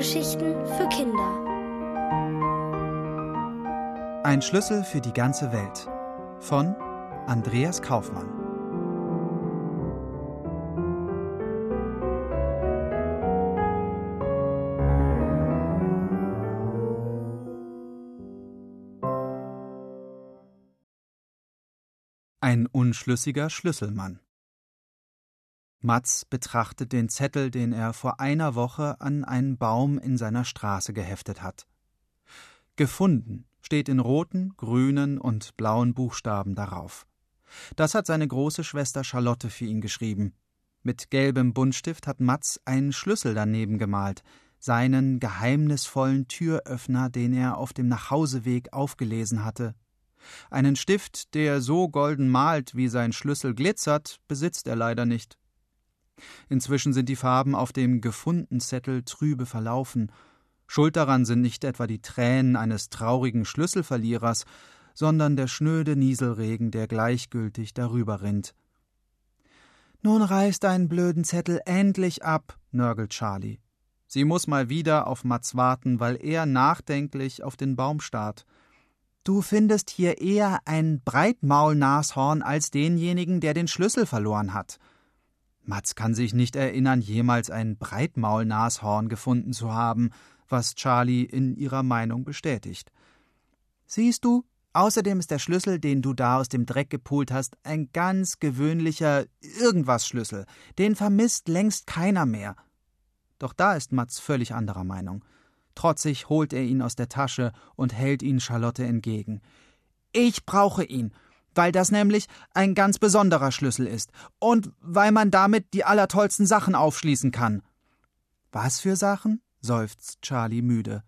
Hörgeschichten für Kinder. Ein Schlüssel für die ganze Welt von Andreas Kaufmann. Ein unschlüssiger Schlüsselmann. Matz betrachtet den Zettel, den er vor einer Woche an einen Baum in seiner Straße geheftet hat. Gefunden steht in roten, grünen und blauen Buchstaben darauf. Das hat seine große Schwester Charlotte für ihn geschrieben. Mit gelbem Buntstift hat Matz einen Schlüssel daneben gemalt, seinen geheimnisvollen Türöffner, den er auf dem Nachhauseweg aufgelesen hatte. Einen Stift, der so golden malt, wie sein Schlüssel glitzert, besitzt er leider nicht. Inzwischen sind die Farben auf dem gefunden Zettel trübe verlaufen. Schuld daran sind nicht etwa die Tränen eines traurigen Schlüsselverlierers, sondern der schnöde Nieselregen, der gleichgültig darüber rinnt. Nun reiß deinen blöden Zettel endlich ab, nörgelt Charlie. Sie muss mal wieder auf Mats warten, weil er nachdenklich auf den Baum starrt. Du findest hier eher ein Breitmaulnashorn als denjenigen, der den Schlüssel verloren hat. Mats kann sich nicht erinnern, jemals ein Breitmaulnashorn gefunden zu haben, was Charlie in ihrer Meinung bestätigt. Siehst du, außerdem ist der Schlüssel, den du da aus dem Dreck gepult hast, ein ganz gewöhnlicher Irgendwas-Schlüssel. Den vermisst längst keiner mehr. Doch da ist Mats völlig anderer Meinung. Trotzig holt er ihn aus der Tasche und hält ihn Charlotte entgegen. Ich brauche ihn weil das nämlich ein ganz besonderer Schlüssel ist und weil man damit die allertollsten Sachen aufschließen kann. Was für Sachen? seufzt Charlie müde.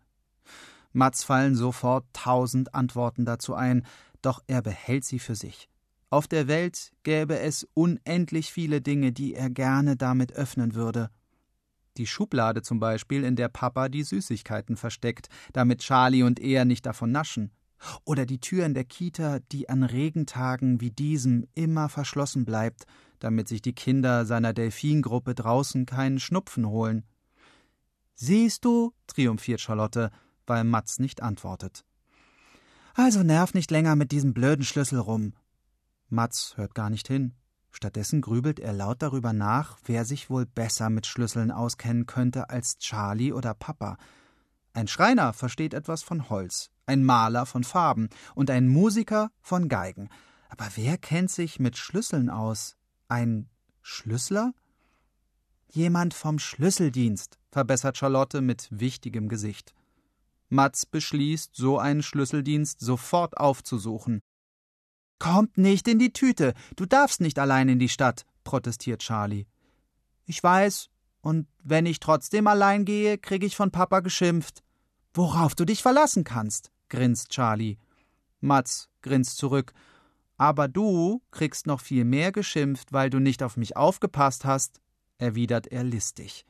Mats fallen sofort tausend Antworten dazu ein, doch er behält sie für sich. Auf der Welt gäbe es unendlich viele Dinge, die er gerne damit öffnen würde. Die Schublade zum Beispiel, in der Papa die Süßigkeiten versteckt, damit Charlie und er nicht davon naschen. Oder die Tür in der Kita, die an Regentagen wie diesem immer verschlossen bleibt, damit sich die Kinder seiner Delfingruppe draußen keinen Schnupfen holen. Siehst du, triumphiert Charlotte, weil Matz nicht antwortet. Also nerv nicht länger mit diesem blöden Schlüssel rum. Matz hört gar nicht hin. Stattdessen grübelt er laut darüber nach, wer sich wohl besser mit Schlüsseln auskennen könnte als Charlie oder Papa. Ein Schreiner versteht etwas von Holz, ein Maler von Farben und ein Musiker von Geigen. Aber wer kennt sich mit Schlüsseln aus? Ein Schlüssler? Jemand vom Schlüsseldienst, verbessert Charlotte mit wichtigem Gesicht. Matz beschließt, so einen Schlüsseldienst sofort aufzusuchen. Kommt nicht in die Tüte, du darfst nicht allein in die Stadt, protestiert Charlie. Ich weiß, und wenn ich trotzdem allein gehe, krieg ich von Papa geschimpft. Worauf du dich verlassen kannst, grinst Charlie. Mats grinst zurück. Aber du kriegst noch viel mehr geschimpft, weil du nicht auf mich aufgepasst hast, erwidert er listig.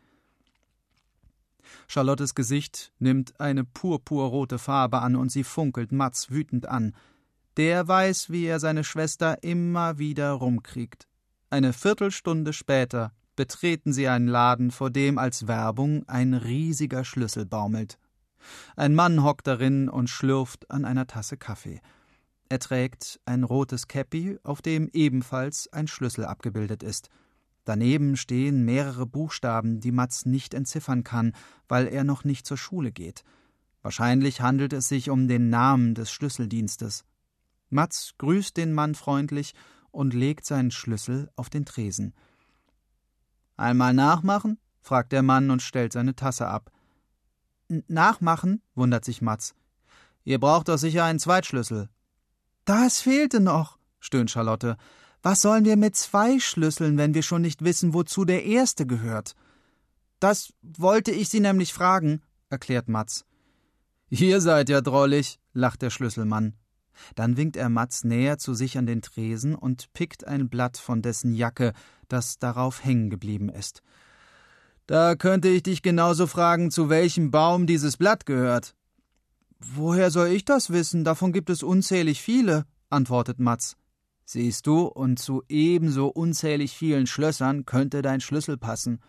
Charlottes Gesicht nimmt eine purpurrote Farbe an und sie funkelt Mats wütend an. Der weiß, wie er seine Schwester immer wieder rumkriegt. Eine Viertelstunde später betreten sie einen Laden, vor dem als Werbung ein riesiger Schlüssel baumelt. Ein Mann hockt darin und schlürft an einer Tasse Kaffee. Er trägt ein rotes Käppi, auf dem ebenfalls ein Schlüssel abgebildet ist. Daneben stehen mehrere Buchstaben, die Mats nicht entziffern kann, weil er noch nicht zur Schule geht. Wahrscheinlich handelt es sich um den Namen des Schlüsseldienstes. Mats grüßt den Mann freundlich und legt seinen Schlüssel auf den Tresen. Einmal nachmachen? fragt der Mann und stellt seine Tasse ab. Nachmachen? wundert sich Matz. Ihr braucht doch sicher einen Zweitschlüssel. Das fehlte noch, stöhnt Charlotte. Was sollen wir mit zwei Schlüsseln, wenn wir schon nicht wissen, wozu der erste gehört? Das wollte ich Sie nämlich fragen, erklärt Matz. Ihr seid ja drollig, lacht der Schlüsselmann. Dann winkt er Matz näher zu sich an den Tresen und pickt ein Blatt von dessen Jacke, das darauf hängen geblieben ist. Da könnte ich dich genauso fragen, zu welchem Baum dieses Blatt gehört. Woher soll ich das wissen? Davon gibt es unzählig viele, antwortet Matz. Siehst du, und zu ebenso unzählig vielen Schlössern könnte dein Schlüssel passen.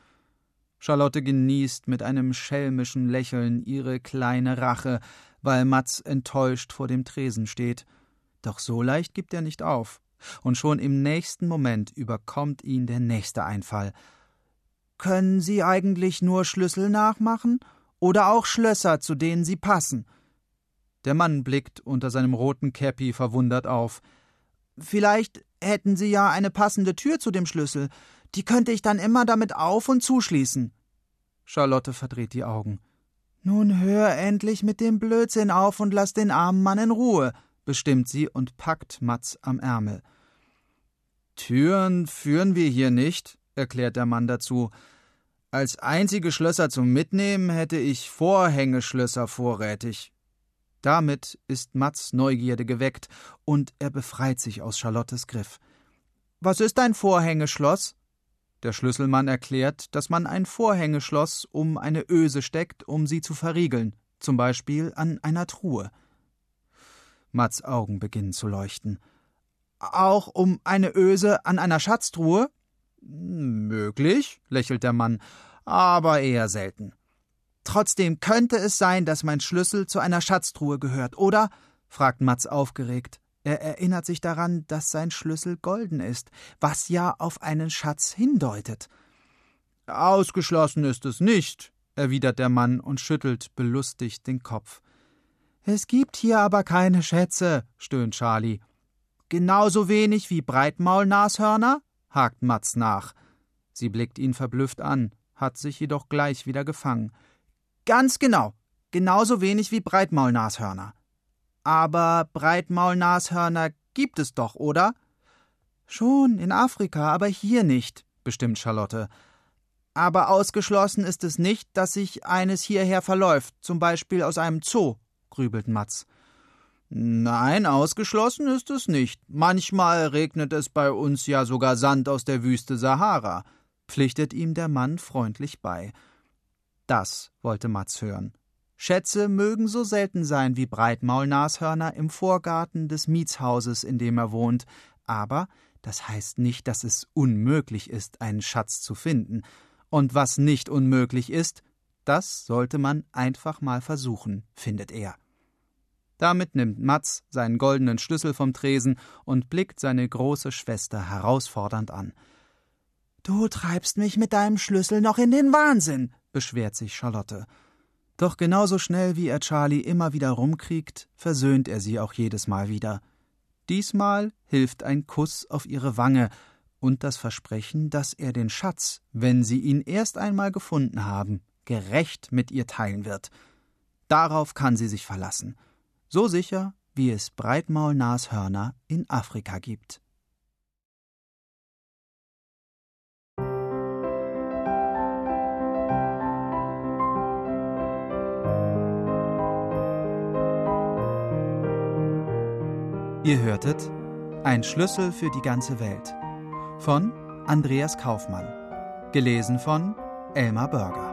Charlotte genießt mit einem schelmischen Lächeln ihre kleine Rache, weil Matz enttäuscht vor dem Tresen steht. Doch so leicht gibt er nicht auf. Und schon im nächsten Moment überkommt ihn der nächste Einfall. Können Sie eigentlich nur Schlüssel nachmachen? Oder auch Schlösser, zu denen sie passen? Der Mann blickt unter seinem roten Käppi verwundert auf. Vielleicht hätten Sie ja eine passende Tür zu dem Schlüssel. Die könnte ich dann immer damit auf und zuschließen. Charlotte verdreht die Augen. Nun hör endlich mit dem Blödsinn auf und lass den armen Mann in Ruhe, bestimmt sie und packt Matz am Ärmel. Türen führen wir hier nicht, erklärt der Mann dazu. Als einzige Schlösser zum Mitnehmen hätte ich Vorhängeschlösser vorrätig. Damit ist Mats Neugierde geweckt und er befreit sich aus Charlottes Griff. Was ist ein Vorhängeschloss? Der Schlüsselmann erklärt, dass man ein Vorhängeschloss um eine Öse steckt, um sie zu verriegeln, zum Beispiel an einer Truhe. Mats Augen beginnen zu leuchten. Auch um eine Öse an einer Schatztruhe? Möglich, lächelt der Mann, aber eher selten. Trotzdem könnte es sein, dass mein Schlüssel zu einer Schatztruhe gehört, oder? fragt Mats aufgeregt. Er erinnert sich daran, dass sein Schlüssel golden ist, was ja auf einen Schatz hindeutet. Ausgeschlossen ist es nicht, erwidert der Mann und schüttelt belustigt den Kopf. Es gibt hier aber keine Schätze, stöhnt Charlie. Genauso wenig wie Breitmaulnashörner? Hakt Matz nach. Sie blickt ihn verblüfft an, hat sich jedoch gleich wieder gefangen. Ganz genau, genauso wenig wie Breitmaulnashörner. Aber Breitmaulnashörner gibt es doch, oder? Schon, in Afrika, aber hier nicht, bestimmt Charlotte. Aber ausgeschlossen ist es nicht, dass sich eines hierher verläuft, zum Beispiel aus einem Zoo, grübelt Matz. Nein, ausgeschlossen ist es nicht. Manchmal regnet es bei uns ja sogar Sand aus der Wüste Sahara, pflichtet ihm der Mann freundlich bei. Das wollte Matz hören. Schätze mögen so selten sein wie Breitmaulnashörner im Vorgarten des Mietshauses, in dem er wohnt, aber das heißt nicht, dass es unmöglich ist, einen Schatz zu finden. Und was nicht unmöglich ist, das sollte man einfach mal versuchen, findet er. Damit nimmt Matz seinen goldenen Schlüssel vom Tresen und blickt seine große Schwester herausfordernd an. Du treibst mich mit deinem Schlüssel noch in den Wahnsinn, beschwert sich Charlotte. Doch genauso schnell wie er Charlie immer wieder rumkriegt, versöhnt er sie auch jedes Mal wieder. Diesmal hilft ein Kuss auf ihre Wange und das Versprechen, dass er den Schatz, wenn sie ihn erst einmal gefunden haben, gerecht mit ihr teilen wird. Darauf kann sie sich verlassen. So sicher, wie es Breitmaulnashörner in Afrika gibt. Ihr hörtet Ein Schlüssel für die ganze Welt von Andreas Kaufmann, gelesen von Elmar Börger.